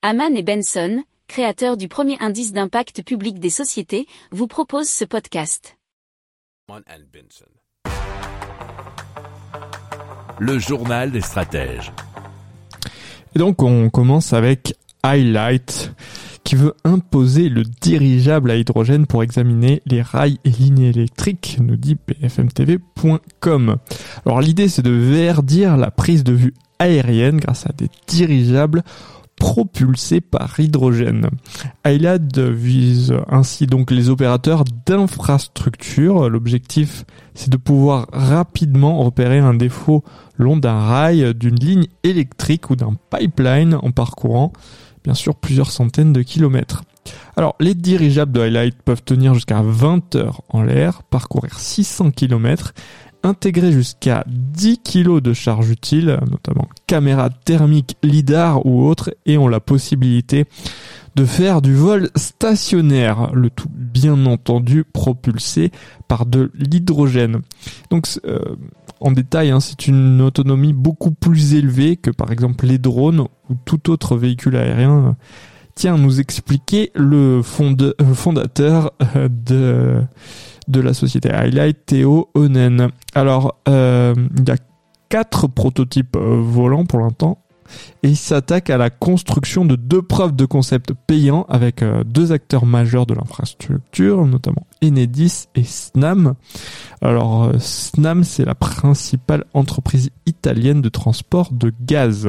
Haman et Benson, créateurs du premier indice d'impact public des sociétés, vous proposent ce podcast. Le journal des stratèges. Et donc on commence avec Highlight qui veut imposer le dirigeable à hydrogène pour examiner les rails et lignes électriques, nous dit bfmtv.com. Alors l'idée c'est de verdir la prise de vue aérienne grâce à des dirigeables propulsés par hydrogène. Highlight vise ainsi donc les opérateurs d'infrastructure. L'objectif, c'est de pouvoir rapidement repérer un défaut long d'un rail, d'une ligne électrique ou d'un pipeline en parcourant bien sûr plusieurs centaines de kilomètres. Alors, les dirigeables de Highlight peuvent tenir jusqu'à 20 heures en l'air, parcourir 600 km, intégrer jusqu'à 10 kg de charge utile, notamment caméra thermique, lidar ou autre, et ont la possibilité de faire du vol stationnaire, le tout bien entendu propulsé par de l'hydrogène. Donc euh, en détail, hein, c'est une autonomie beaucoup plus élevée que par exemple les drones ou tout autre véhicule aérien. Tiens, nous expliquer le fondateur euh, de de la société Highlight, Théo Onen. Alors, euh, il y a quatre prototypes volants pour l'instant et il s'attaque à la construction de deux preuves de concept payants avec euh, deux acteurs majeurs de l'infrastructure, notamment Enedis et Snam. Alors euh, Snam, c'est la principale entreprise italienne de transport de gaz.